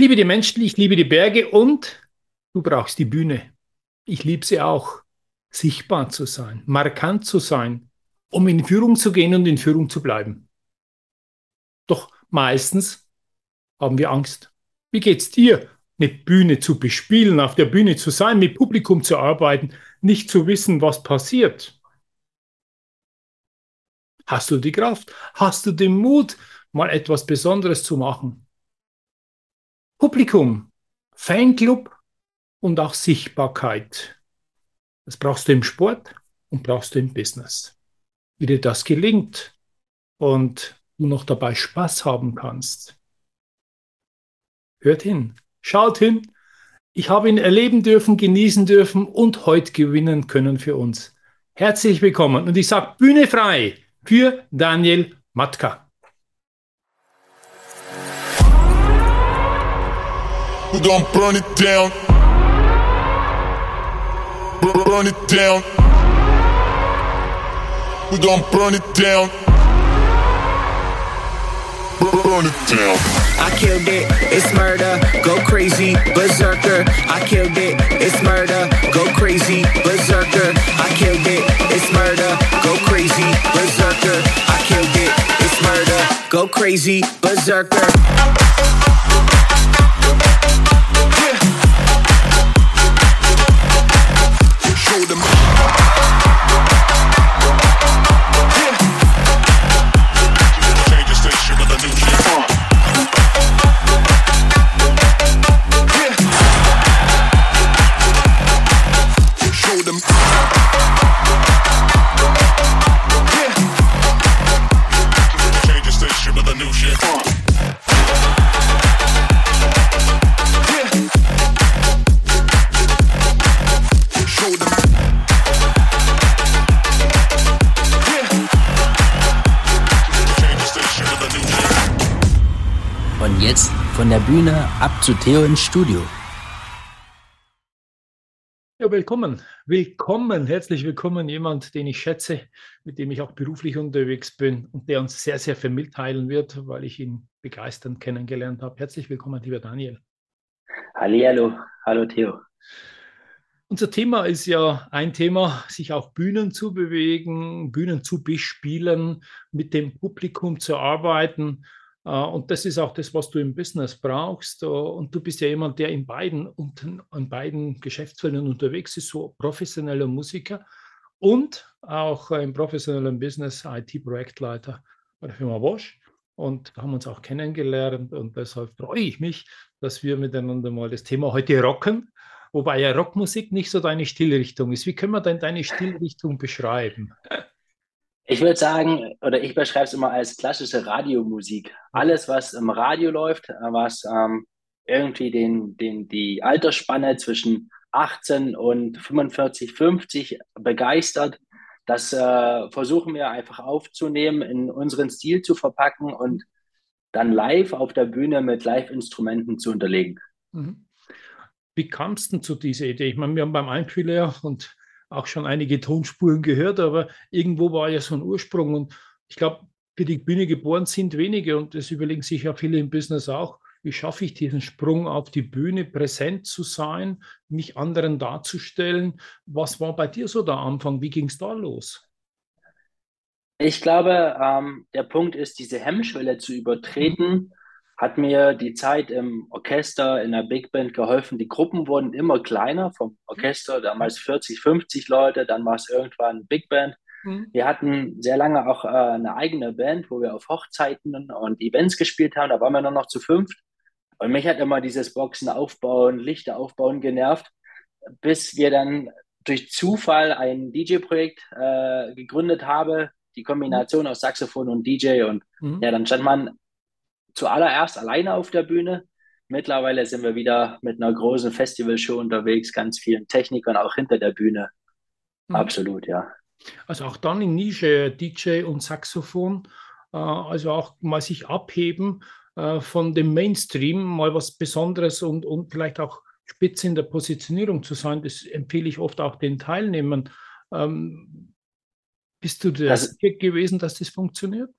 liebe die Menschen, ich liebe die Berge und du brauchst die Bühne. Ich liebe sie auch, sichtbar zu sein, markant zu sein, um in Führung zu gehen und in Führung zu bleiben. Doch meistens haben wir Angst. Wie geht's dir? Eine Bühne zu bespielen, auf der Bühne zu sein, mit Publikum zu arbeiten, nicht zu wissen, was passiert. Hast du die Kraft? Hast du den Mut, mal etwas Besonderes zu machen? Publikum, Fanclub und auch Sichtbarkeit. Das brauchst du im Sport und brauchst du im Business. Wie dir das gelingt und du noch dabei Spaß haben kannst. Hört hin, schaut hin. Ich habe ihn erleben dürfen, genießen dürfen und heute gewinnen können für uns. Herzlich willkommen und ich sage Bühne frei für Daniel Matka. We're gonna burn it down. Burn it down. We're gonna burn it down. Burn it down. I killed it, it's murder, go crazy, berserker. I killed it, it's murder, go crazy, berserker. I killed it, it's murder, go crazy, berserker. I killed it, it's murder, go crazy, berserker. told him. Der Bühne ab zu Theo ins Studio. Ja, willkommen. Willkommen, herzlich willkommen, jemand, den ich schätze, mit dem ich auch beruflich unterwegs bin und der uns sehr, sehr viel mitteilen wird, weil ich ihn begeisternd kennengelernt habe. Herzlich willkommen, lieber Daniel. Hallihallo, hallo Theo. Unser Thema ist ja ein Thema, sich auf Bühnen zu bewegen, Bühnen zu bespielen, mit dem Publikum zu arbeiten und das ist auch das, was du im Business brauchst. Äh, und du bist ja jemand, der in beiden, in beiden Geschäftsfeldern unterwegs ist, so professioneller Musiker und auch im professionellen Business IT-Projektleiter bei der Firma Bosch. Und haben uns auch kennengelernt. Und deshalb freue ich mich, dass wir miteinander mal das Thema heute rocken. Wobei ja Rockmusik nicht so deine Stilrichtung ist. Wie können wir denn deine Stilrichtung beschreiben? Ich würde sagen, oder ich beschreibe es immer als klassische Radiomusik. Alles, was im Radio läuft, was ähm, irgendwie den, den, die Altersspanne zwischen 18 und 45, 50 begeistert, das äh, versuchen wir einfach aufzunehmen, in unseren Stil zu verpacken und dann live auf der Bühne mit Live-Instrumenten zu unterlegen. Mhm. Wie kamst du zu dieser Idee? Ich meine, wir haben beim Einspieler und auch schon einige Tonspuren gehört, aber irgendwo war ja so ein Ursprung. Und ich glaube, für die Bühne geboren sind wenige und das überlegen sich ja viele im Business auch. Wie schaffe ich diesen Sprung auf die Bühne, präsent zu sein, mich anderen darzustellen? Was war bei dir so der Anfang? Wie ging es da los? Ich glaube, ähm, der Punkt ist, diese Hemmschwelle zu übertreten, hat mir die Zeit im Orchester, in der Big Band geholfen. Die Gruppen wurden immer kleiner vom Orchester, damals 40, 50 Leute, dann war es irgendwann Big Band. Mhm. Wir hatten sehr lange auch äh, eine eigene Band, wo wir auf Hochzeiten und Events gespielt haben. Da waren wir nur noch zu fünft. Und mich hat immer dieses Boxen aufbauen, Lichter aufbauen genervt, bis wir dann durch Zufall ein DJ-Projekt äh, gegründet haben, die Kombination aus Saxophon und DJ. Und mhm. ja, dann stand man zuallererst alleine auf der Bühne. mittlerweile sind wir wieder mit einer großen Festivalshow unterwegs, ganz vielen Technikern auch hinter der Bühne. Mhm. Absolut, ja. Also auch dann in Nische DJ und Saxophon, äh, also auch mal sich abheben äh, von dem Mainstream, mal was Besonderes und, und vielleicht auch spitze in der Positionierung zu sein. Das empfehle ich oft auch den Teilnehmern. Ähm, bist du der das, gewesen, dass das funktioniert?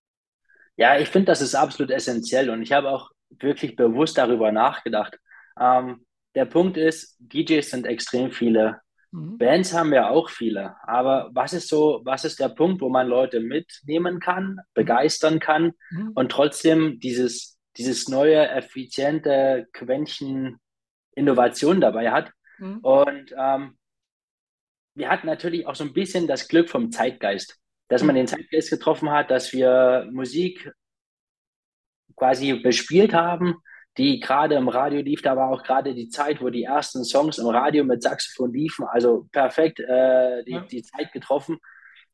Ja, ich finde, das ist absolut essentiell und ich habe auch wirklich bewusst darüber nachgedacht. Ähm, der Punkt ist, DJs sind extrem viele. Mhm. Bands haben ja auch viele. Aber was ist so, was ist der Punkt, wo man Leute mitnehmen kann, begeistern kann mhm. und trotzdem dieses, dieses neue, effiziente Quäntchen Innovation dabei hat? Mhm. Und ähm, wir hatten natürlich auch so ein bisschen das Glück vom Zeitgeist dass man den Zeitgeist getroffen hat, dass wir Musik quasi bespielt haben, die gerade im Radio lief. Da war auch gerade die Zeit, wo die ersten Songs im Radio mit Saxophon liefen. Also perfekt äh, die, ja. die Zeit getroffen.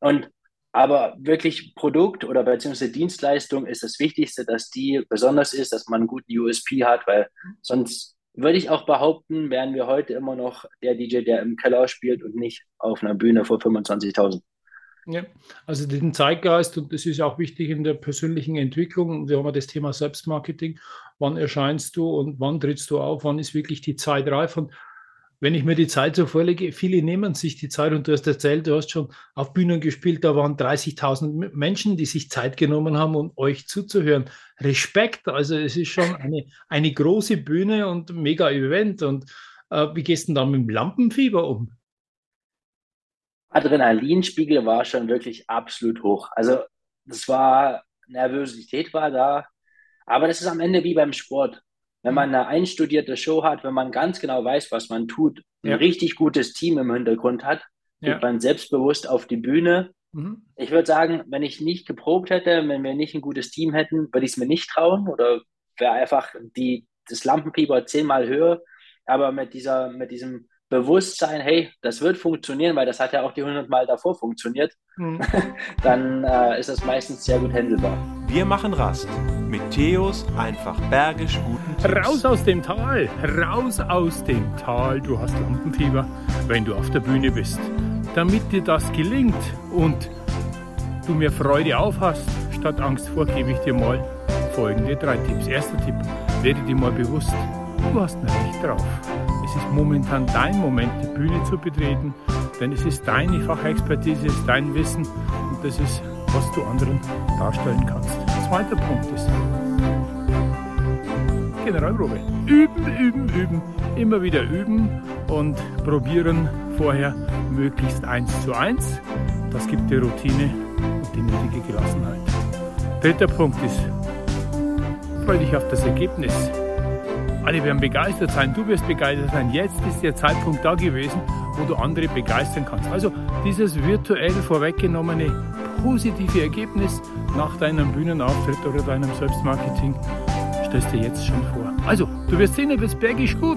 Und aber wirklich Produkt oder beziehungsweise Dienstleistung ist das Wichtigste, dass die besonders ist, dass man einen guten USP hat, weil sonst würde ich auch behaupten, wären wir heute immer noch der DJ, der im Keller spielt und nicht auf einer Bühne vor 25.000. Ja, also den Zeitgeist, und das ist auch wichtig in der persönlichen Entwicklung. Wir haben ja das Thema Selbstmarketing. Wann erscheinst du und wann trittst du auf? Wann ist wirklich die Zeit reif? Und wenn ich mir die Zeit so vorlege, viele nehmen sich die Zeit und du hast erzählt, du hast schon auf Bühnen gespielt, da waren 30.000 Menschen, die sich Zeit genommen haben, um euch zuzuhören. Respekt, also es ist schon eine, eine große Bühne und mega Event. Und äh, wie gehst du da mit dem Lampenfieber um? Adrenalinspiegel war schon wirklich absolut hoch. Also das war, Nervosität war da, aber das ist am Ende wie beim Sport. Wenn man eine einstudierte Show hat, wenn man ganz genau weiß, was man tut, ein richtig gutes Team im Hintergrund hat, geht ja. man selbstbewusst auf die Bühne. Mhm. Ich würde sagen, wenn ich nicht geprobt hätte, wenn wir nicht ein gutes Team hätten, würde ich es mir nicht trauen oder wäre einfach die, das Lampenpieper zehnmal höher. Aber mit dieser, mit diesem Bewusstsein, hey, das wird funktionieren, weil das hat ja auch die 100 Mal davor funktioniert, mhm. dann äh, ist das meistens sehr gut handelbar. Wir machen Rast mit Theos einfach bergisch guten Tipps. Raus aus dem Tal, raus aus dem Tal, du hast Lampenfieber, wenn du auf der Bühne bist. Damit dir das gelingt und du mir Freude aufhast, statt Angst vor, gebe ich dir mal folgende drei Tipps. Erster Tipp, werde dir mal bewusst, du hast ein Recht drauf. Es ist momentan dein Moment, die Bühne zu betreten, denn es ist deine Fachexpertise, es ist dein Wissen und das ist, was du anderen darstellen kannst. Zweiter Punkt ist Generalprobe. Üben, üben, üben, immer wieder üben und probieren vorher möglichst eins zu eins. Das gibt die Routine und die nötige Gelassenheit. Dritter Punkt ist, freue dich auf das Ergebnis. Alle werden begeistert sein, du wirst begeistert sein. Jetzt ist der Zeitpunkt da gewesen, wo du andere begeistern kannst. Also dieses virtuell vorweggenommene positive Ergebnis nach deinem Bühnenauftritt oder deinem Selbstmarketing stellst dir jetzt schon vor. Also, du wirst sehen, du wirst bergisch gut.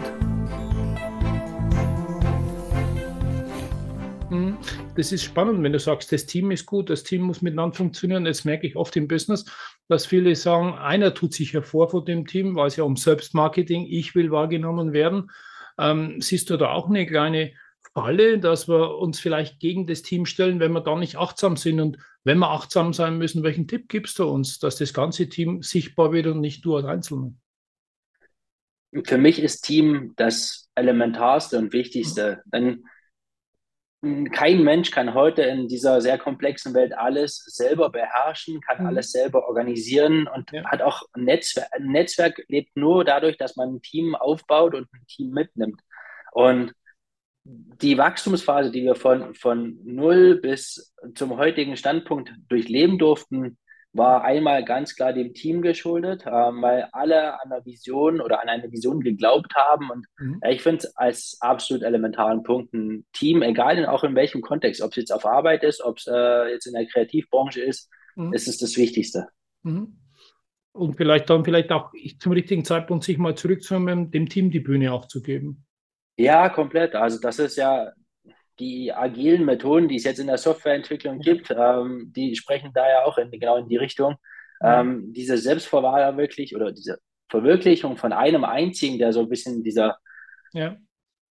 Hm, das ist spannend, wenn du sagst, das Team ist gut, das Team muss miteinander funktionieren. Das merke ich oft im Business, dass viele sagen, einer tut sich hervor von dem Team, weil es ja um Selbstmarketing, ich will wahrgenommen werden. Ähm, siehst du da auch eine kleine Falle, dass wir uns vielleicht gegen das Team stellen, wenn wir da nicht achtsam sind? Und wenn wir achtsam sein müssen, welchen Tipp gibst du uns, dass das ganze Team sichtbar wird und nicht du als Einzelner? Für mich ist Team das Elementarste und Wichtigste. Denn kein Mensch kann heute in dieser sehr komplexen Welt alles selber beherrschen, kann mhm. alles selber organisieren und ja. hat auch ein Netzwerk. Ein Netzwerk lebt nur dadurch, dass man ein Team aufbaut und ein Team mitnimmt. Und die Wachstumsphase, die wir von, von null bis zum heutigen Standpunkt durchleben durften, war einmal ganz klar dem Team geschuldet, äh, weil alle an einer Vision oder an eine Vision geglaubt haben. Und mhm. ich finde es als absolut elementaren Punkt ein Team, egal in, auch in welchem Kontext, ob es jetzt auf Arbeit ist, ob es äh, jetzt in der Kreativbranche ist, mhm. ist es das Wichtigste. Mhm. Und vielleicht dann vielleicht auch zum richtigen Zeitpunkt sich mal zurückzunehmen, dem Team die Bühne auch zu geben. Ja, komplett. Also das ist ja die agilen Methoden, die es jetzt in der Softwareentwicklung gibt, ähm, die sprechen da ja auch in, genau in die Richtung. Ähm, diese Selbstverwahrung wirklich oder diese Verwirklichung von einem einzigen, der so ein bisschen dieser, ja.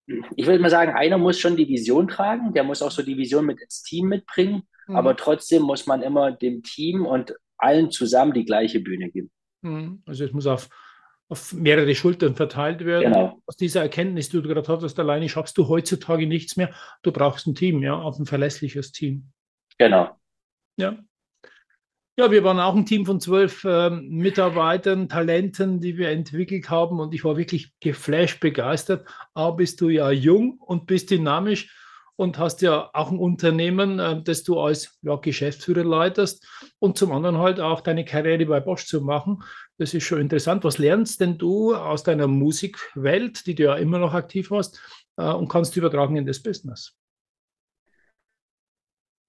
ich würde mal sagen, einer muss schon die Vision tragen, der muss auch so die Vision mit ins Team mitbringen, mhm. aber trotzdem muss man immer dem Team und allen zusammen die gleiche Bühne geben. Mhm. Also es muss auf, auf mehrere Schultern verteilt werden. Genau. Aus dieser Erkenntnis, die du gerade hattest, alleine schaffst du heutzutage nichts mehr. Du brauchst ein Team, ja, auch ein verlässliches Team. Genau. Ja. Ja, wir waren auch ein Team von zwölf äh, Mitarbeitern, Talenten, die wir entwickelt haben und ich war wirklich geflasht, begeistert. A, bist du ja jung und bist dynamisch und hast ja auch ein Unternehmen, äh, das du als ja, Geschäftsführer leitest und zum anderen halt auch deine Karriere bei Bosch zu machen. Das ist schon interessant. Was lernst denn du aus deiner Musikwelt, die du ja immer noch aktiv hast äh, und kannst du übertragen in das Business?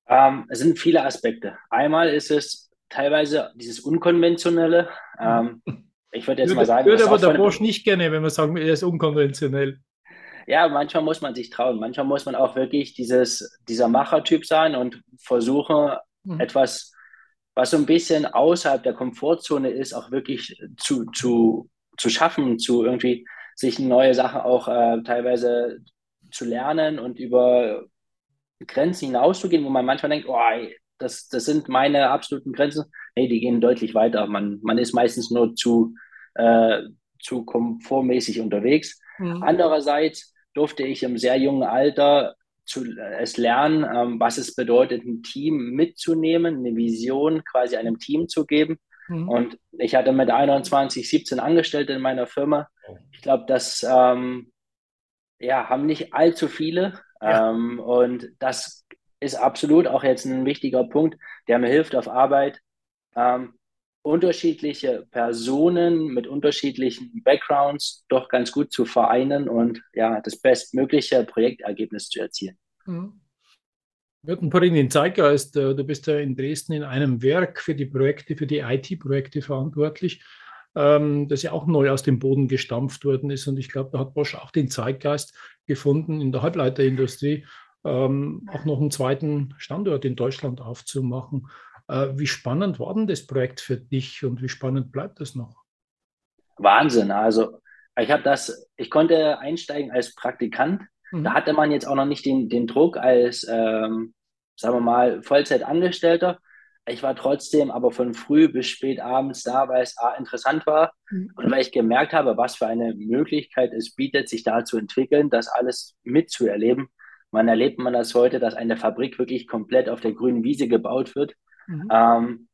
Ähm, es sind viele Aspekte. Einmal ist es teilweise dieses Unkonventionelle. Ähm, ich würde jetzt würde, mal sagen. Würde aber der Bosch nicht gerne, wenn wir sagen, er ist unkonventionell. Ja, manchmal muss man sich trauen. Manchmal muss man auch wirklich dieses, dieser Machertyp sein und versuchen, mhm. etwas, was so ein bisschen außerhalb der Komfortzone ist, auch wirklich zu, zu, zu schaffen, zu irgendwie sich neue Sachen auch äh, teilweise zu lernen und über Grenzen hinauszugehen, wo man manchmal denkt, oh, das, das sind meine absoluten Grenzen. Nee, die gehen deutlich weiter. Man, man ist meistens nur zu, äh, zu komfortmäßig unterwegs. Mhm. Andererseits durfte ich im sehr jungen Alter zu, es lernen, ähm, was es bedeutet, ein Team mitzunehmen, eine Vision quasi einem Team zu geben. Mhm. Und ich hatte mit 21, 17 Angestellte in meiner Firma. Ich glaube, das ähm, ja, haben nicht allzu viele. Ja. Ähm, und das ist absolut auch jetzt ein wichtiger Punkt, der mir hilft auf Arbeit, ähm, unterschiedliche Personen mit unterschiedlichen Backgrounds doch ganz gut zu vereinen und ja, das bestmögliche Projektergebnis zu erzielen. Mhm. Wir hatten vorhin den Zeitgeist, äh, du bist ja in Dresden in einem Werk für die Projekte, für die IT-Projekte verantwortlich, ähm, das ja auch neu aus dem Boden gestampft worden ist. Und ich glaube, da hat Bosch auch den Zeitgeist gefunden in der Halbleiterindustrie ähm, auch noch einen zweiten Standort in Deutschland aufzumachen. Äh, wie spannend war denn das Projekt für dich und wie spannend bleibt es noch? Wahnsinn. Also ich habe das, ich konnte einsteigen als Praktikant. Mhm. Da hatte man jetzt auch noch nicht den, den Druck als, ähm, sagen wir mal, Vollzeitangestellter. Ich war trotzdem aber von früh bis spät abends da, weil es A, interessant war mhm. und weil ich gemerkt habe, was für eine Möglichkeit es bietet, sich da zu entwickeln, das alles mitzuerleben. Man erlebt man das heute, dass eine Fabrik wirklich komplett auf der grünen Wiese gebaut wird. Mhm. Ähm,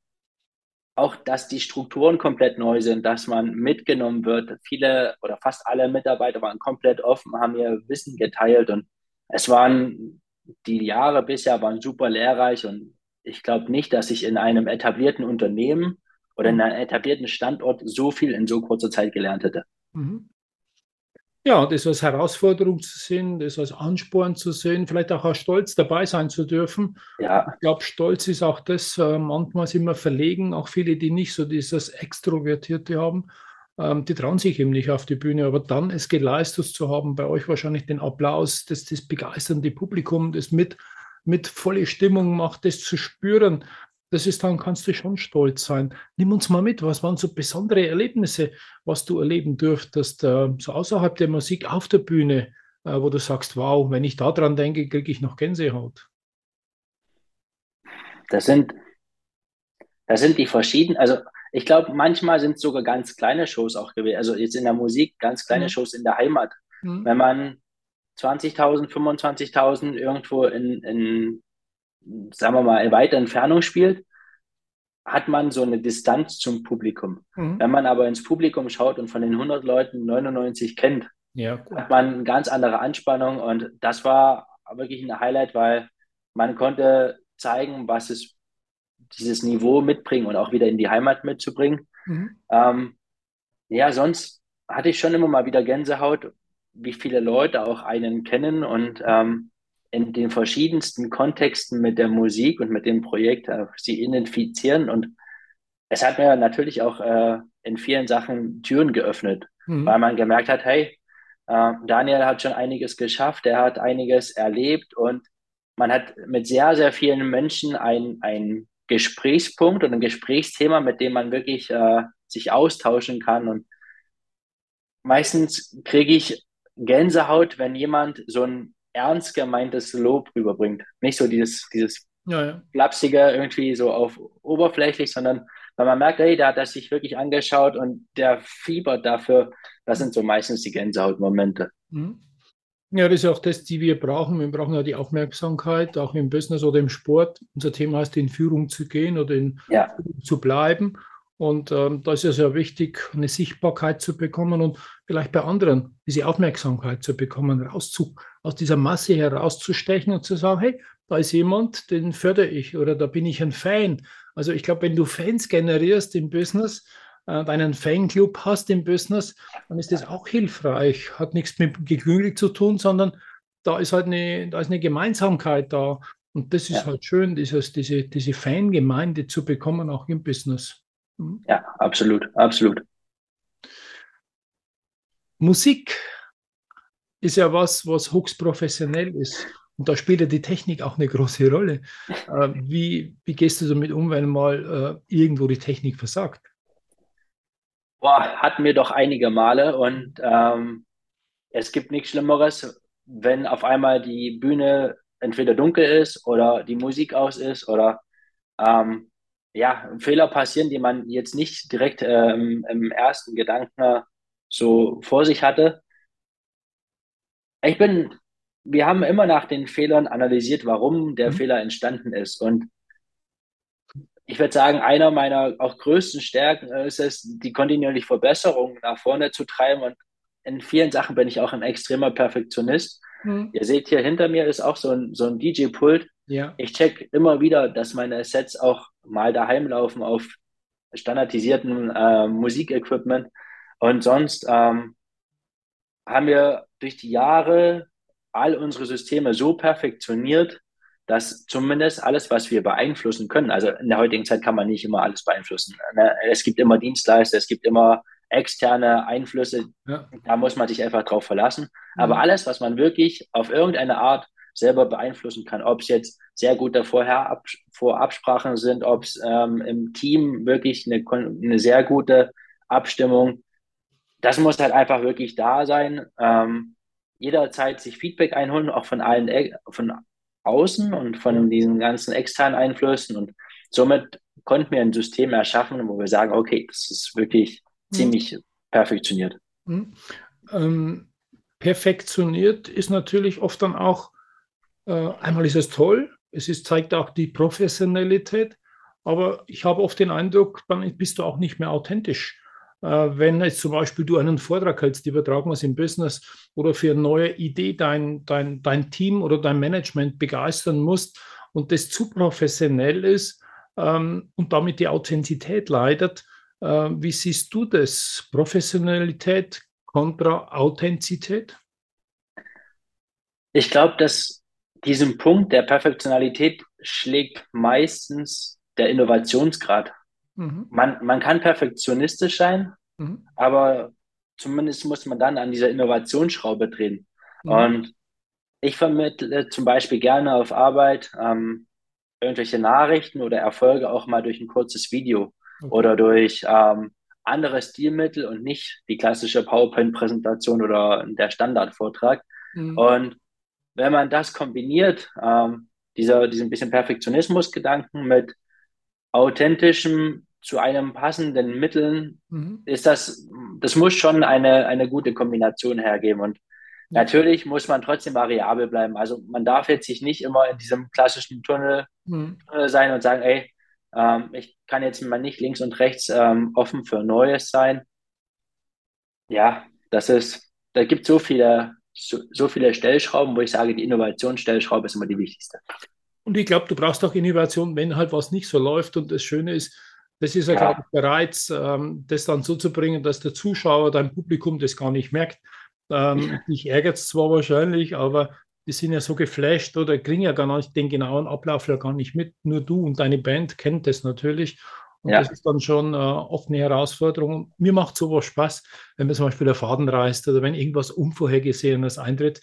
auch, dass die Strukturen komplett neu sind, dass man mitgenommen wird. Viele oder fast alle Mitarbeiter waren komplett offen, haben ihr Wissen geteilt und es waren die Jahre bisher waren super lehrreich und ich glaube nicht, dass ich in einem etablierten Unternehmen oder in einem etablierten Standort so viel in so kurzer Zeit gelernt hätte. Mhm. Ja, das als Herausforderung zu sehen, das als Ansporn zu sehen, vielleicht auch als Stolz dabei sein zu dürfen. Ja. Ich glaube, Stolz ist auch das, äh, manchmal sind wir verlegen, auch viele, die nicht so dieses Extrovertierte haben, ähm, die trauen sich eben nicht auf die Bühne, aber dann es geleistet zu haben, bei euch wahrscheinlich den Applaus, das, das begeisternde Publikum, das mit, mit volle Stimmung macht, das zu spüren, das ist dann, kannst du schon stolz sein. Nimm uns mal mit, was waren so besondere Erlebnisse, was du erleben dürftest, äh, so außerhalb der Musik auf der Bühne, äh, wo du sagst, wow, wenn ich daran denke, kriege ich noch Gänsehaut. Das sind, das sind die verschiedenen, also ich glaube, manchmal sind es sogar ganz kleine Shows auch gewesen, also jetzt in der Musik, ganz kleine mhm. Shows in der Heimat. Mhm. Wenn man 20.000, 25.000 irgendwo in, in sagen wir mal, in weiter Entfernung spielt, hat man so eine Distanz zum Publikum. Mhm. Wenn man aber ins Publikum schaut und von den 100 Leuten 99 kennt, ja, hat man eine ganz andere Anspannung und das war wirklich ein Highlight, weil man konnte zeigen, was es dieses Niveau mitbringen und auch wieder in die Heimat mitzubringen. Mhm. Ähm, ja, sonst hatte ich schon immer mal wieder Gänsehaut, wie viele Leute auch einen kennen und ähm, in den verschiedensten Kontexten mit der Musik und mit dem Projekt äh, sie identifizieren. Und es hat mir natürlich auch äh, in vielen Sachen Türen geöffnet, mhm. weil man gemerkt hat, hey, äh, Daniel hat schon einiges geschafft, er hat einiges erlebt und man hat mit sehr, sehr vielen Menschen ein, ein Gesprächspunkt und ein Gesprächsthema, mit dem man wirklich äh, sich austauschen kann. Und meistens kriege ich Gänsehaut, wenn jemand so ein ernst gemeintes Lob rüberbringt. Nicht so dieses, dieses ja, ja. flapsige irgendwie so auf oberflächlich, sondern weil man merkt, ey, da hat er sich wirklich angeschaut und der fiebert dafür. Das sind so meistens die Gänsehautmomente. Mhm. Ja, das ist auch das, die wir brauchen. Wir brauchen ja die Aufmerksamkeit, auch im Business oder im Sport. Unser Thema heißt, in Führung zu gehen oder in ja. Führung zu bleiben. Und ähm, da ist es ja wichtig, eine Sichtbarkeit zu bekommen und vielleicht bei anderen diese Aufmerksamkeit zu bekommen, rauszu, aus dieser Masse herauszustechen und zu sagen, hey, da ist jemand, den fördere ich oder da bin ich ein Fan. Also ich glaube, wenn du Fans generierst im Business, äh, deinen Fanclub hast im Business, dann ist das auch hilfreich. Hat nichts mit Geklüngel zu tun, sondern da ist halt eine, da ist eine Gemeinsamkeit da. Und das ist ja. halt schön, dieses, diese, diese Fangemeinde zu bekommen, auch im Business. Mhm. Ja, absolut, absolut. Musik ist ja was, was höchst professionell ist. Und da spielt ja die Technik auch eine große Rolle. Äh, wie, wie gehst du damit um, wenn mal äh, irgendwo die Technik versagt? Boah, hatten wir doch einige Male und ähm, es gibt nichts Schlimmeres, wenn auf einmal die Bühne entweder dunkel ist oder die Musik aus ist oder ähm, ja, Fehler passieren, die man jetzt nicht direkt ähm, im ersten Gedanken so vor sich hatte. Ich bin, wir haben immer nach den Fehlern analysiert, warum der mhm. Fehler entstanden ist. Und ich würde sagen, einer meiner auch größten Stärken ist es, die kontinuierliche Verbesserung nach vorne zu treiben. Und in vielen Sachen bin ich auch ein extremer Perfektionist. Mhm. Ihr seht hier hinter mir ist auch so ein, so ein DJ-Pult. Ja. Ich check immer wieder, dass meine Sets auch mal daheim laufen auf standardisierten äh, Musikequipment. Und sonst ähm, haben wir durch die Jahre all unsere Systeme so perfektioniert, dass zumindest alles, was wir beeinflussen können, also in der heutigen Zeit kann man nicht immer alles beeinflussen. Ne? Es gibt immer Dienstleister, es gibt immer externe Einflüsse, ja. da muss man sich einfach drauf verlassen. Aber mhm. alles, was man wirklich auf irgendeine Art selber beeinflussen kann, ob es jetzt sehr gute Vorher Vorabsprachen sind, ob es ähm, im Team wirklich eine, eine sehr gute Abstimmung, das muss halt einfach wirklich da sein. Ähm, jederzeit sich Feedback einholen, auch von allen von außen und von diesen ganzen externen Einflüssen. Und somit konnten wir ein System erschaffen, wo wir sagen, okay, das ist wirklich mhm. ziemlich perfektioniert. Mhm. Ähm, perfektioniert ist natürlich oft dann auch, einmal ist es toll, es ist, zeigt auch die Professionalität, aber ich habe oft den Eindruck, dann bist du auch nicht mehr authentisch. Äh, wenn jetzt zum Beispiel du einen Vortrag hältst, übertragen wir es im Business oder für eine neue Idee dein, dein, dein Team oder dein Management begeistern musst und das zu professionell ist ähm, und damit die Authentizität leidet, äh, wie siehst du das? Professionalität kontra Authentizität? Ich glaube, dass diesen Punkt der Perfektionalität schlägt meistens der Innovationsgrad Mhm. Man, man kann perfektionistisch sein, mhm. aber zumindest muss man dann an dieser Innovationsschraube drehen. Mhm. Und ich vermittle zum Beispiel gerne auf Arbeit ähm, irgendwelche Nachrichten oder Erfolge auch mal durch ein kurzes Video okay. oder durch ähm, andere Stilmittel und nicht die klassische PowerPoint-Präsentation oder der Standardvortrag. Mhm. Und wenn man das kombiniert, ähm, dieser, diesen bisschen Perfektionismus-Gedanken mit authentischem zu einem passenden Mitteln, mhm. ist das, das muss schon eine, eine gute Kombination hergeben. Und natürlich muss man trotzdem variabel bleiben. Also man darf jetzt sich nicht immer in diesem klassischen Tunnel mhm. sein und sagen, ey, ähm, ich kann jetzt mal nicht links und rechts ähm, offen für Neues sein. Ja, das ist, da gibt so viele, so, so viele Stellschrauben, wo ich sage, die Innovationsstellschraube ist immer die wichtigste. Und ich glaube, du brauchst auch Innovation, wenn halt was nicht so läuft. Und das Schöne ist, das ist ja, ja. glaube ich, der Reiz, ähm, das dann so zu bringen, dass der Zuschauer, dein Publikum das gar nicht merkt. Ähm, dich ärgert es zwar wahrscheinlich, aber die sind ja so geflasht oder kriegen ja gar nicht den genauen Ablauf ja gar nicht mit. Nur du und deine Band kennt das natürlich. Und ja. das ist dann schon äh, oft eine Herausforderung. Mir macht sowas Spaß, wenn man zum Beispiel der Faden reißt oder wenn irgendwas Unvorhergesehenes eintritt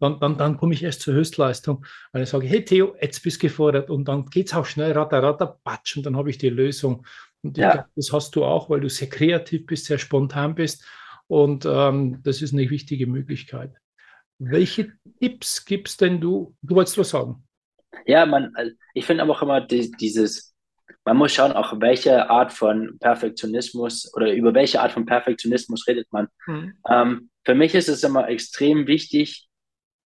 dann, dann, dann komme ich erst zur Höchstleistung, weil ich sage, hey Theo, jetzt bist du gefordert und dann geht es auch schnell, ratter, ratter, patsch und dann habe ich die Lösung. Und ja. glaub, das hast du auch, weil du sehr kreativ bist, sehr spontan bist Und ähm, das ist eine wichtige Möglichkeit. Welche Tipps gibst denn du? Du wolltest was sagen? Ja, man, ich finde aber auch immer die, dieses, man muss schauen, auch welche Art von Perfektionismus oder über welche Art von Perfektionismus redet man. Mhm. Ähm, für mich ist es immer extrem wichtig,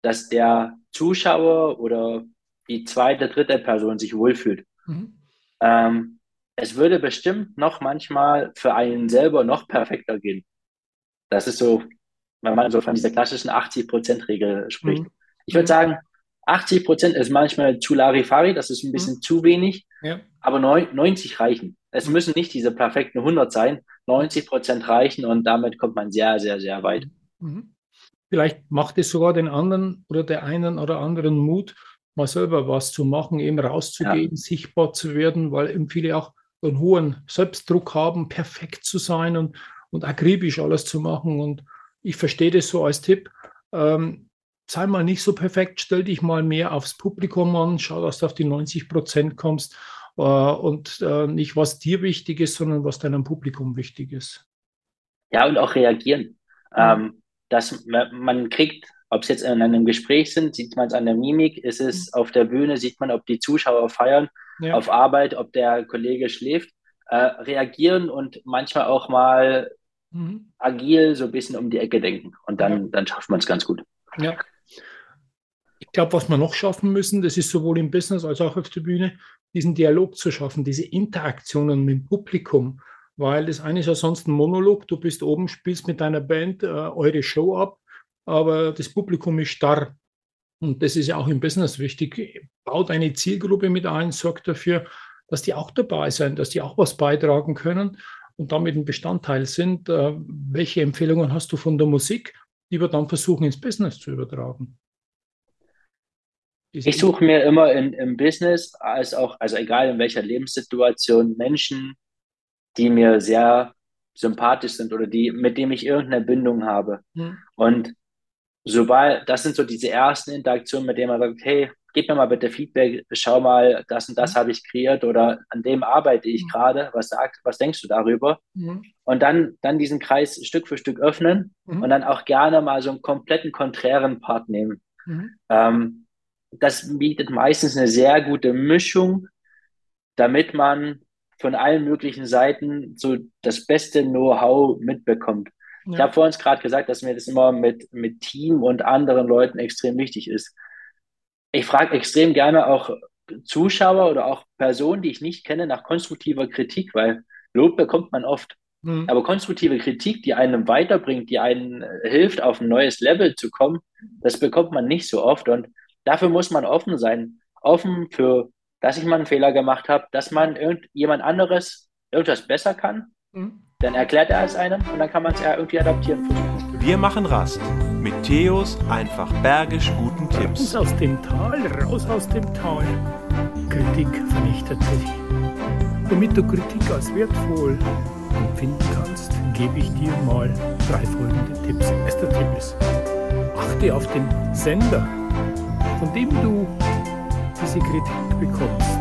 dass der Zuschauer oder die zweite, dritte Person sich wohlfühlt. Mhm. Ähm, es würde bestimmt noch manchmal für einen selber noch perfekter gehen. Das ist so, wenn man so von dieser klassischen 80%-Regel spricht. Mhm. Ich würde sagen, 80 Prozent ist manchmal zu Larifari, das ist ein bisschen mhm. zu wenig, ja. aber 90 reichen. Es mhm. müssen nicht diese perfekten 100 sein, 90 Prozent reichen und damit kommt man sehr, sehr, sehr weit. Mhm. Vielleicht macht es sogar den anderen oder der einen oder anderen Mut, mal selber was zu machen, eben rauszugehen, ja. sichtbar zu werden, weil eben viele auch einen hohen Selbstdruck haben, perfekt zu sein und, und akribisch alles zu machen. Und ich verstehe das so als Tipp. Ähm, sei mal nicht so perfekt, stell dich mal mehr aufs Publikum an, schau, dass du auf die 90 Prozent kommst äh, und äh, nicht, was dir wichtig ist, sondern was deinem Publikum wichtig ist. Ja, und auch reagieren. Ja. Ähm, dass man kriegt, ob es jetzt in einem Gespräch sind, sieht man es an der Mimik, ist es mhm. auf der Bühne, sieht man, ob die Zuschauer feiern, ja. auf Arbeit, ob der Kollege schläft. Äh, reagieren und manchmal auch mal mhm. agil so ein bisschen um die Ecke denken. Und dann, ja. dann schafft man es ganz gut. Ja. Ich glaube, was wir noch schaffen müssen, das ist sowohl im Business als auch auf der Bühne, diesen Dialog zu schaffen, diese Interaktionen mit dem Publikum. Weil das eine ist ja sonst ein Monolog, du bist oben, spielst mit deiner Band äh, eure Show ab, aber das Publikum ist starr. Und das ist ja auch im Business wichtig. Baut eine Zielgruppe mit ein, sorgt dafür, dass die auch dabei sind, dass die auch was beitragen können und damit ein Bestandteil sind. Äh, welche Empfehlungen hast du von der Musik, die wir dann versuchen ins Business zu übertragen? Ich suche mir immer in, im Business, als auch, also egal in welcher Lebenssituation, Menschen, die mir sehr sympathisch sind oder die, mit denen ich irgendeine Bindung habe. Mhm. Und sobald, das sind so diese ersten Interaktionen, mit denen man sagt, hey, gib mir mal bitte Feedback, schau mal, das und das habe ich kreiert oder an dem arbeite ich mhm. gerade, was sagt, was denkst du darüber? Mhm. Und dann, dann diesen Kreis Stück für Stück öffnen mhm. und dann auch gerne mal so einen kompletten konträren Part nehmen. Mhm. Ähm, das bietet meistens eine sehr gute Mischung, damit man von allen möglichen Seiten so das beste Know-how mitbekommt. Ja. Ich habe vorhin gerade gesagt, dass mir das immer mit, mit Team und anderen Leuten extrem wichtig ist. Ich frage extrem gerne auch Zuschauer oder auch Personen, die ich nicht kenne, nach konstruktiver Kritik, weil Lob bekommt man oft. Mhm. Aber konstruktive Kritik, die einem weiterbringt, die einen hilft, auf ein neues Level zu kommen, das bekommt man nicht so oft. Und Dafür muss man offen sein. Offen für, dass ich mal einen Fehler gemacht habe, dass man irgendjemand anderes irgendwas besser kann. Mhm. Dann erklärt er es einem und dann kann man es ja irgendwie adaptieren. Wir machen Rast mit Theos einfach bergisch guten Tipps. Raus aus dem Tal, raus aus dem Tal. Kritik vernichtet dich. Damit du Kritik als wertvoll empfinden kannst, gebe ich dir mal drei folgende Tipps. Erster Tipp ist, achte auf den Sender von dem du diese Kritik bekommst.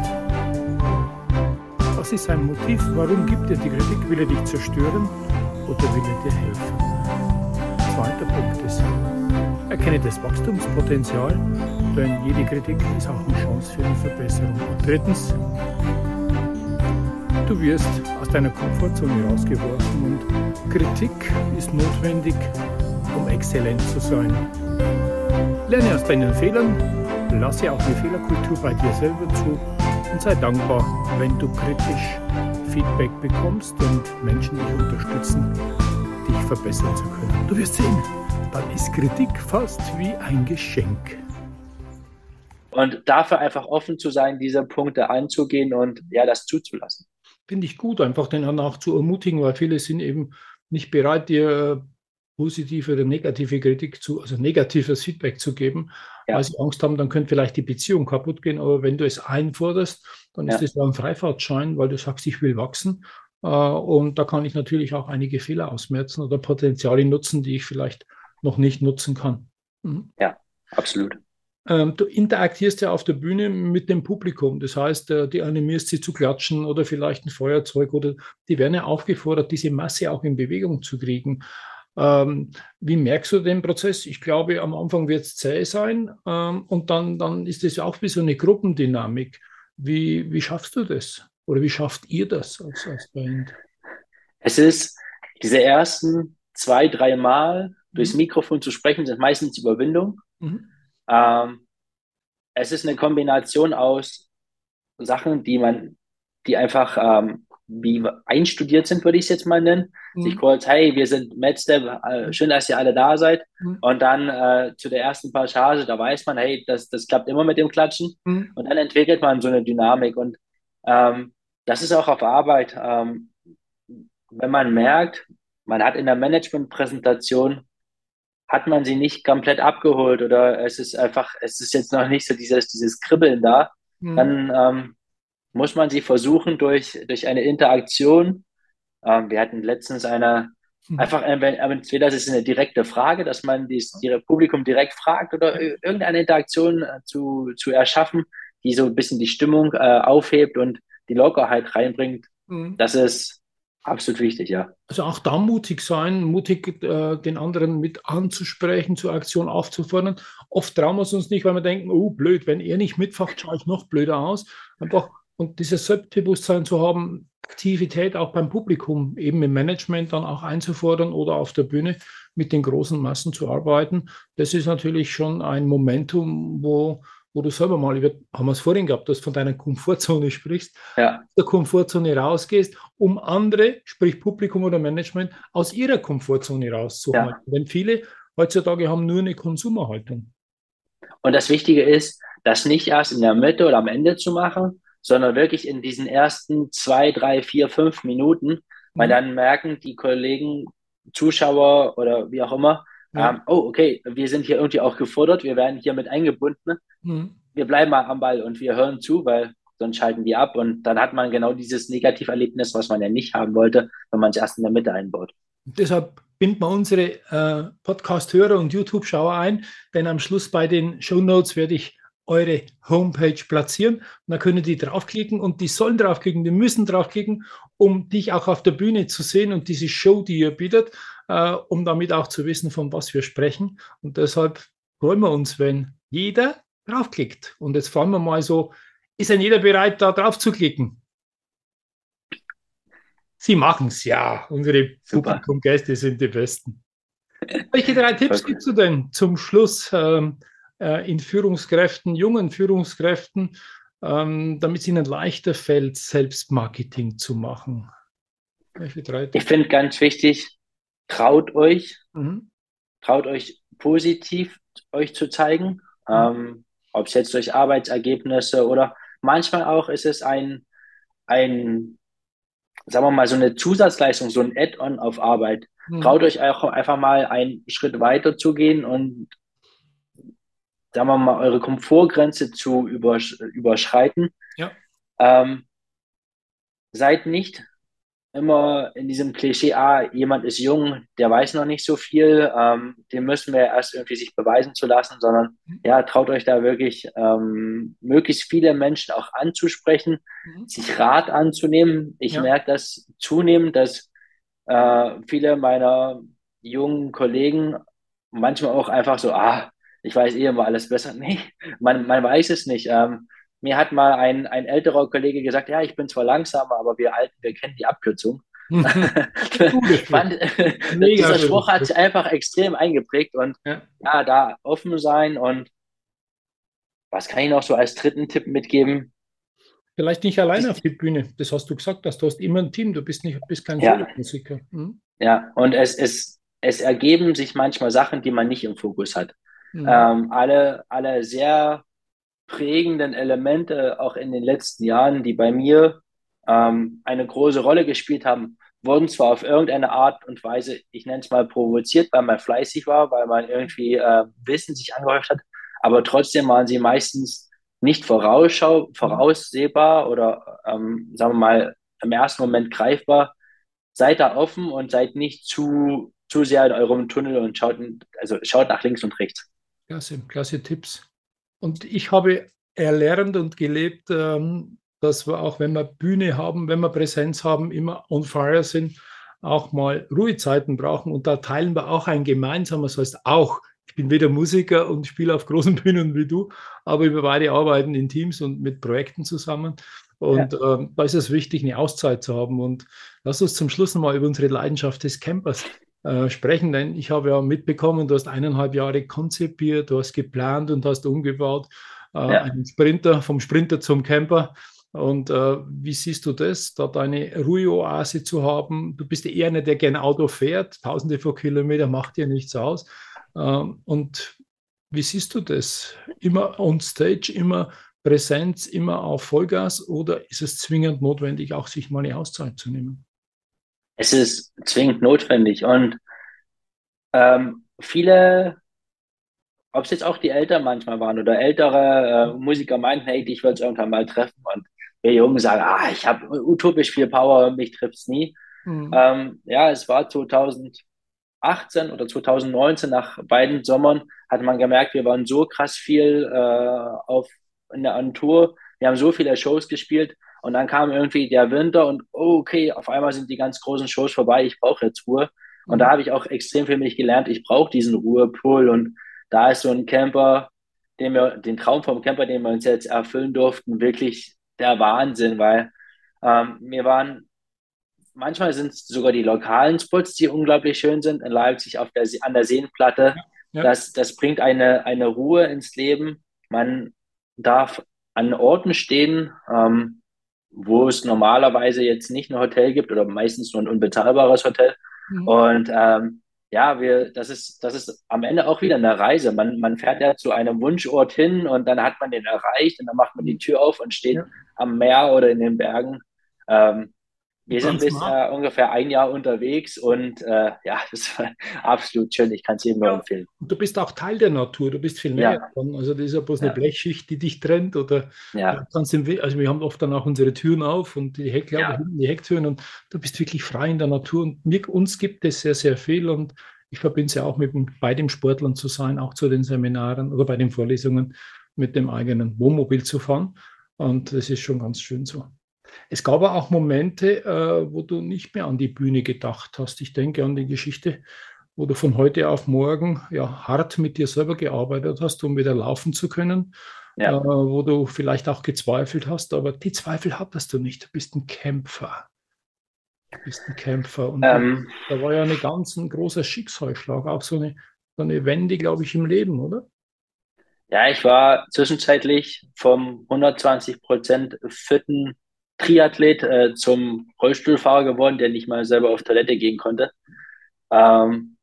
Was ist sein Motiv? Warum gibt er die Kritik? Will er dich zerstören oder will er dir helfen? Zweiter Punkt ist, erkenne das Wachstumspotenzial, denn jede Kritik ist auch eine Chance für eine Verbesserung. Drittens, du wirst aus deiner Komfortzone rausgeworfen und Kritik ist notwendig, um exzellent zu sein. Lerne aus deinen Fehlern, lasse auch die Fehlerkultur bei dir selber zu und sei dankbar, wenn du kritisch Feedback bekommst und Menschen dich unterstützen, dich verbessern zu können. Du wirst sehen, dann ist Kritik fast wie ein Geschenk. Und dafür einfach offen zu sein, diese Punkte anzugehen und ja, das zuzulassen. Finde ich gut, einfach den anderen auch zu ermutigen, weil viele sind eben nicht bereit, dir positive oder negative Kritik zu, also negatives Feedback zu geben, ja. weil sie Angst haben, dann könnte vielleicht die Beziehung kaputt gehen. Aber wenn du es einforderst, dann ja. ist es ja ein Freifahrtschein, weil du sagst, ich will wachsen. Äh, und da kann ich natürlich auch einige Fehler ausmerzen oder Potenziale nutzen, die ich vielleicht noch nicht nutzen kann. Mhm. Ja, absolut. Ähm, du interagierst ja auf der Bühne mit dem Publikum. Das heißt, äh, die animierst sie zu klatschen oder vielleicht ein Feuerzeug oder die werden ja aufgefordert, diese Masse auch in Bewegung zu kriegen. Ähm, wie merkst du den Prozess? Ich glaube, am Anfang wird es zäh sein ähm, und dann, dann ist es auch wie so eine Gruppendynamik. Wie, wie schaffst du das? Oder wie schafft ihr das als, als Band? Es ist diese ersten zwei, drei Mal durchs mhm. Mikrofon zu sprechen, sind meistens Überwindung. Mhm. Ähm, es ist eine Kombination aus Sachen, die man, die einfach ähm, wie einstudiert sind, würde ich es jetzt mal nennen. Mhm. Sich kurz, hey, wir sind MedStep, äh, schön, dass ihr alle da seid. Mhm. Und dann äh, zu der ersten Passage, da weiß man, hey, das, das klappt immer mit dem Klatschen. Mhm. Und dann entwickelt man so eine Dynamik. Und ähm, das ist auch auf Arbeit. Ähm, wenn man merkt, man hat in der Management-Präsentation hat man sie nicht komplett abgeholt oder es ist einfach, es ist jetzt noch nicht so dieses, dieses Kribbeln da, mhm. dann ähm, muss man sie versuchen durch, durch eine Interaktion. Ähm, wir hatten letztens eine, mhm. einfach, entweder das ist eine direkte Frage, dass man das Publikum direkt fragt oder irgendeine Interaktion äh, zu, zu erschaffen, die so ein bisschen die Stimmung äh, aufhebt und die Lockerheit reinbringt. Mhm. Das ist Absolut wichtig, ja. Also auch da mutig sein, mutig äh, den anderen mit anzusprechen, zur Aktion aufzufordern. Oft trauen wir es uns nicht, weil wir denken, oh blöd, wenn er nicht mitfacht, schaue ich noch blöder aus. Einfach und dieses Selbstbewusstsein zu haben, Aktivität auch beim Publikum, eben im Management dann auch einzufordern oder auf der Bühne mit den großen Massen zu arbeiten, das ist natürlich schon ein Momentum, wo wo du selber mal, über, haben wir es vorhin gehabt, dass du von deiner Komfortzone sprichst, ja. der Komfortzone rausgehst, um andere, sprich Publikum oder Management, aus ihrer Komfortzone rauszuholen. Ja. Denn viele heutzutage haben nur eine Konsumerhaltung. Und das Wichtige ist, das nicht erst in der Mitte oder am Ende zu machen, sondern wirklich in diesen ersten zwei, drei, vier, fünf Minuten, weil mhm. dann merken die Kollegen, Zuschauer oder wie auch immer, ja. Ähm, oh, okay, wir sind hier irgendwie auch gefordert, wir werden hier mit eingebunden. Mhm. Wir bleiben mal am Ball und wir hören zu, weil sonst schalten die ab und dann hat man genau dieses Negativerlebnis, was man ja nicht haben wollte, wenn man es erst in der Mitte einbaut. Deshalb binden wir unsere äh, Podcast-Hörer und YouTube-Schauer ein, denn am Schluss bei den Show Notes werde ich eure Homepage platzieren. Und dann können die draufklicken und die sollen draufklicken, die müssen draufklicken, um dich auch auf der Bühne zu sehen und diese Show, die ihr bietet äh, um damit auch zu wissen, von was wir sprechen. Und deshalb freuen wir uns, wenn jeder draufklickt. Und jetzt fragen wir mal so, ist denn jeder bereit, da drauf zu klicken? Sie machen es ja. Unsere Publikumgäste sind die Besten. Welche drei Tipps gibst du denn zum Schluss ähm, äh, in Führungskräften, jungen Führungskräften, ähm, damit es ihnen leichter fällt, Selbstmarketing zu machen? Ich finde ganz wichtig, traut euch, mhm. traut euch positiv euch zu zeigen, mhm. ähm, ob es jetzt durch Arbeitsergebnisse oder manchmal auch ist es ein, ein, sagen wir mal, so eine Zusatzleistung, so ein Add-on auf Arbeit. Mhm. Traut euch auch einfach mal einen Schritt weiter zu gehen und sagen wir mal, eure Komfortgrenze zu übersch überschreiten. Ja. Ähm, seid nicht immer in diesem Klischee, ah, jemand ist jung, der weiß noch nicht so viel, ähm, dem müssen wir erst irgendwie sich beweisen zu lassen, sondern ja, traut euch da wirklich ähm, möglichst viele Menschen auch anzusprechen, mhm. sich Rat anzunehmen. Ich ja. merke das zunehmend, dass äh, viele meiner jungen Kollegen manchmal auch einfach so, ah, ich weiß eh immer alles besser. Nee, man, man weiß es nicht. Ähm, mir hat mal ein, ein älterer Kollege gesagt, ja, ich bin zwar langsamer, aber wir Alten, wir kennen die Abkürzung. Fand, dieser Spruch hat sich einfach extrem eingeprägt und ja. ja, da offen sein und was kann ich noch so als dritten Tipp mitgeben? Vielleicht nicht alleine auf die Bühne. Das hast du gesagt, dass du hast immer ein Team, du bist nicht, bist kein ja. Solo-Musiker. Mhm. Ja, und es, es, es ergeben sich manchmal Sachen, die man nicht im Fokus hat. Mhm. Ähm, alle, alle sehr prägenden Elemente auch in den letzten Jahren, die bei mir ähm, eine große Rolle gespielt haben, wurden zwar auf irgendeine Art und Weise, ich nenne es mal provoziert, weil man fleißig war, weil man irgendwie äh, Wissen sich angehäuft hat, aber trotzdem waren sie meistens nicht voraussehbar oder, ähm, sagen wir mal, im ersten Moment greifbar. Seid da offen und seid nicht zu, zu sehr in eurem Tunnel und schaut, also schaut nach links und rechts. Klasse, klasse Tipps. Und ich habe erlernt und gelebt, ähm, dass wir auch, wenn wir Bühne haben, wenn wir Präsenz haben, immer on fire sind. auch mal Ruhezeiten brauchen. Und da teilen wir auch ein gemeinsames, das heißt auch, ich bin weder Musiker und spiele auf großen Bühnen wie du, aber wir beide arbeiten in Teams und mit Projekten zusammen. Und ja. ähm, da ist es wichtig, eine Auszeit zu haben. Und lass uns zum Schluss nochmal über unsere Leidenschaft des Campers äh, sprechen, denn ich habe ja mitbekommen, du hast eineinhalb Jahre konzipiert, du hast geplant und hast umgebaut. Äh, ja. Einen Sprinter, vom Sprinter zum Camper. Und äh, wie siehst du das, da deine Ruheoase zu haben? Du bist eher einer, der gerne Auto fährt, tausende von Kilometern macht dir nichts aus. Ähm, und wie siehst du das? Immer on stage, immer Präsenz, immer auf Vollgas oder ist es zwingend notwendig, auch sich mal eine Auszeit zu nehmen? Es ist zwingend notwendig und ähm, viele, ob es jetzt auch die Eltern manchmal waren oder ältere äh, Musiker meinten, hey, ich will es irgendwann mal treffen und wir Jungen sagen, ah, ich habe utopisch viel Power, mich trifft es nie. Mhm. Ähm, ja, es war 2000 2018 oder 2019 nach beiden Sommern hat man gemerkt, wir waren so krass viel äh, auf in der Tour. Wir haben so viele Shows gespielt und dann kam irgendwie der Winter und oh, okay, auf einmal sind die ganz großen Shows vorbei. Ich brauche jetzt Ruhe. Und da habe ich auch extrem für mich gelernt. Ich brauche diesen Ruhepool und da ist so ein Camper, den wir, den Traum vom Camper, den wir uns jetzt erfüllen durften, wirklich der Wahnsinn, weil ähm, wir waren manchmal sind es sogar die lokalen Spots, die unglaublich schön sind in Leipzig auf der, an der Seenplatte. Ja. Das, das bringt eine, eine Ruhe ins Leben. Man darf an Orten stehen, ähm, wo es normalerweise jetzt nicht ein Hotel gibt oder meistens nur ein unbezahlbares Hotel. Mhm. Und ähm, ja, wir, das ist, das ist am Ende auch wieder eine Reise. Man, man fährt ja zu einem Wunschort hin und dann hat man den erreicht und dann macht man die Tür auf und steht ja. am Meer oder in den Bergen. Ähm, wir sind bisher ungefähr ein Jahr unterwegs und äh, ja, das war absolut schön. Ich kann es jedem nur ja. empfehlen. Und du bist auch Teil der Natur, du bist viel mehr ja. Also das ist ja bloß eine Blechschicht, die dich trennt. Oder ja. kannst im, also wir haben oft dann auch unsere Türen auf und die Heck, ja. die Hecktüren und du bist wirklich frei in der Natur. Und mir, uns gibt es sehr, sehr viel und ich verbinde es ja auch mit bei den Sportlern zu sein, auch zu den Seminaren oder bei den Vorlesungen mit dem eigenen Wohnmobil zu fahren. Und das ist schon ganz schön so. Es gab aber auch Momente, äh, wo du nicht mehr an die Bühne gedacht hast. Ich denke an die Geschichte, wo du von heute auf morgen ja hart mit dir selber gearbeitet hast, um wieder laufen zu können. Ja. Äh, wo du vielleicht auch gezweifelt hast, aber die Zweifel hattest du nicht. Du bist ein Kämpfer. Du bist ein Kämpfer. Und ähm, da war ja eine ganz ein großer Schicksalsschlag, auch so eine, so eine Wende, glaube ich, im Leben, oder? Ja, ich war zwischenzeitlich vom 120 Prozent fitten Triathlet äh, zum Rollstuhlfahrer geworden, der nicht mal selber auf Toilette gehen konnte. Ähm,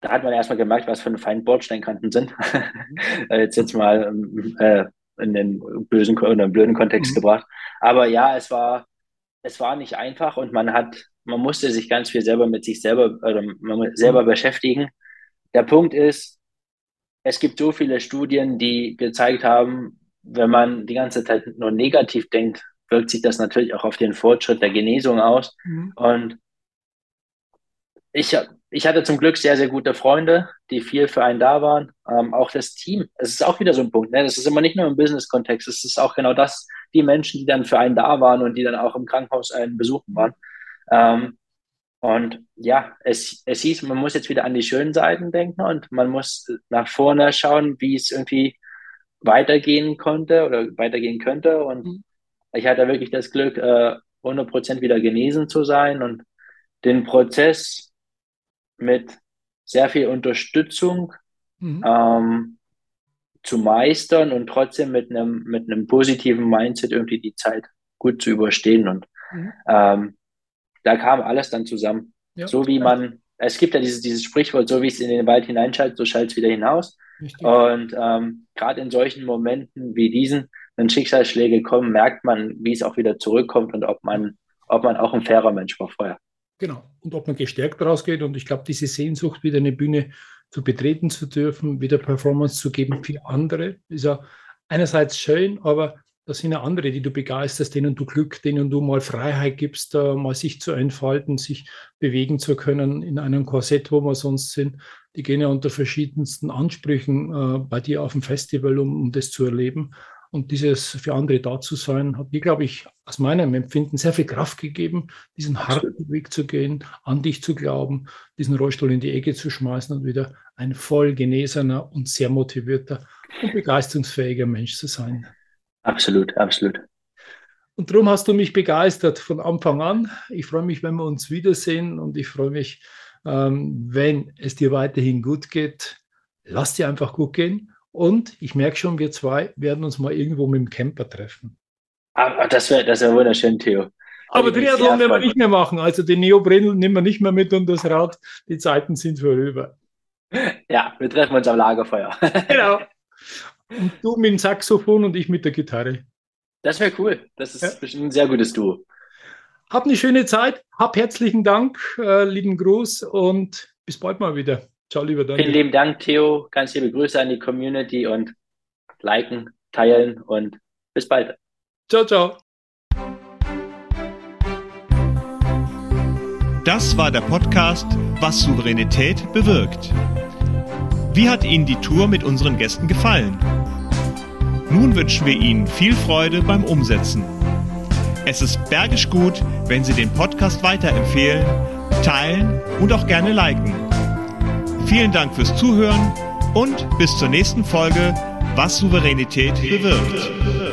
da hat man erstmal gemerkt, was für ein fein Bordsteinkanten sind. Äh, jetzt jetzt mal ähm, äh, in den bösen oder im blöden Kontext mhm. gebracht. Aber ja, es war, es war nicht einfach und man hat, man musste sich ganz viel selber mit sich selber, oder selber mhm. beschäftigen. Der Punkt ist, es gibt so viele Studien, die gezeigt haben, wenn man die ganze Zeit nur negativ denkt, wirkt sich das natürlich auch auf den Fortschritt der Genesung aus. Mhm. Und ich, ich hatte zum Glück sehr, sehr gute Freunde, die viel für einen da waren. Ähm, auch das Team. Es ist auch wieder so ein Punkt. Ne? Das ist immer nicht nur im Business-Kontext. Es ist auch genau das, die Menschen, die dann für einen da waren und die dann auch im Krankenhaus einen besuchen waren. Ähm, und ja, es, es hieß, man muss jetzt wieder an die schönen Seiten denken und man muss nach vorne schauen, wie es irgendwie weitergehen konnte oder weitergehen könnte. Und mhm ich hatte wirklich das Glück, äh, 100% wieder genesen zu sein und den Prozess mit sehr viel Unterstützung mhm. ähm, zu meistern und trotzdem mit einem mit einem positiven Mindset irgendwie die Zeit gut zu überstehen. Und mhm. ähm, da kam alles dann zusammen. Ja, so wie man, es gibt ja dieses, dieses Sprichwort, so wie es in den Wald hineinschaltet, so schaltet es wieder hinaus. Richtig. Und ähm, gerade in solchen Momenten wie diesen wenn Schicksalsschläge kommen, merkt man, wie es auch wieder zurückkommt und ob man, ob man auch ein fairer Mensch war vorher. Genau. Und ob man gestärkt rausgeht. Und ich glaube, diese Sehnsucht, wieder eine Bühne zu betreten zu dürfen, wieder Performance zu geben für andere, ist ja einerseits schön, aber das sind ja andere, die du begeisterst, denen du Glück, denen du mal Freiheit gibst, äh, mal sich zu entfalten, sich bewegen zu können in einem Korsett, wo wir sonst sind. Die gehen ja unter verschiedensten Ansprüchen äh, bei dir auf dem Festival, um, um das zu erleben. Und dieses für andere da zu sein, hat mir, glaube ich, aus meinem Empfinden sehr viel Kraft gegeben, diesen harten Weg zu gehen, an dich zu glauben, diesen Rollstuhl in die Ecke zu schmeißen und wieder ein voll genesener und sehr motivierter und begeisterungsfähiger Mensch zu sein. Absolut, absolut. Und darum hast du mich begeistert von Anfang an. Ich freue mich, wenn wir uns wiedersehen und ich freue mich, ähm, wenn es dir weiterhin gut geht. Lass dir einfach gut gehen. Und ich merke schon, wir zwei werden uns mal irgendwo mit dem Camper treffen. Ah, das wäre das wär wunderschön, Theo. Aber Triathlon werden wir nicht mehr machen. Also den Neopren nehmen wir nicht mehr mit und das Rad. Die Zeiten sind vorüber. Ja, wir treffen uns am Lagerfeuer. genau. Und du mit dem Saxophon und ich mit der Gitarre. Das wäre cool. Das ist ja. bestimmt ein sehr gutes Duo. Hab eine schöne Zeit. Hab herzlichen Dank, äh, lieben Gruß und bis bald mal wieder. Ciao, lieber Daniel. Vielen lieben Dank, Theo. Ganz liebe Grüße an die Community und liken, teilen und bis bald. Ciao, ciao. Das war der Podcast Was Souveränität bewirkt. Wie hat Ihnen die Tour mit unseren Gästen gefallen? Nun wünschen wir Ihnen viel Freude beim Umsetzen. Es ist bergisch gut, wenn Sie den Podcast weiterempfehlen, teilen und auch gerne liken. Vielen Dank fürs Zuhören und bis zur nächsten Folge, was Souveränität bewirkt.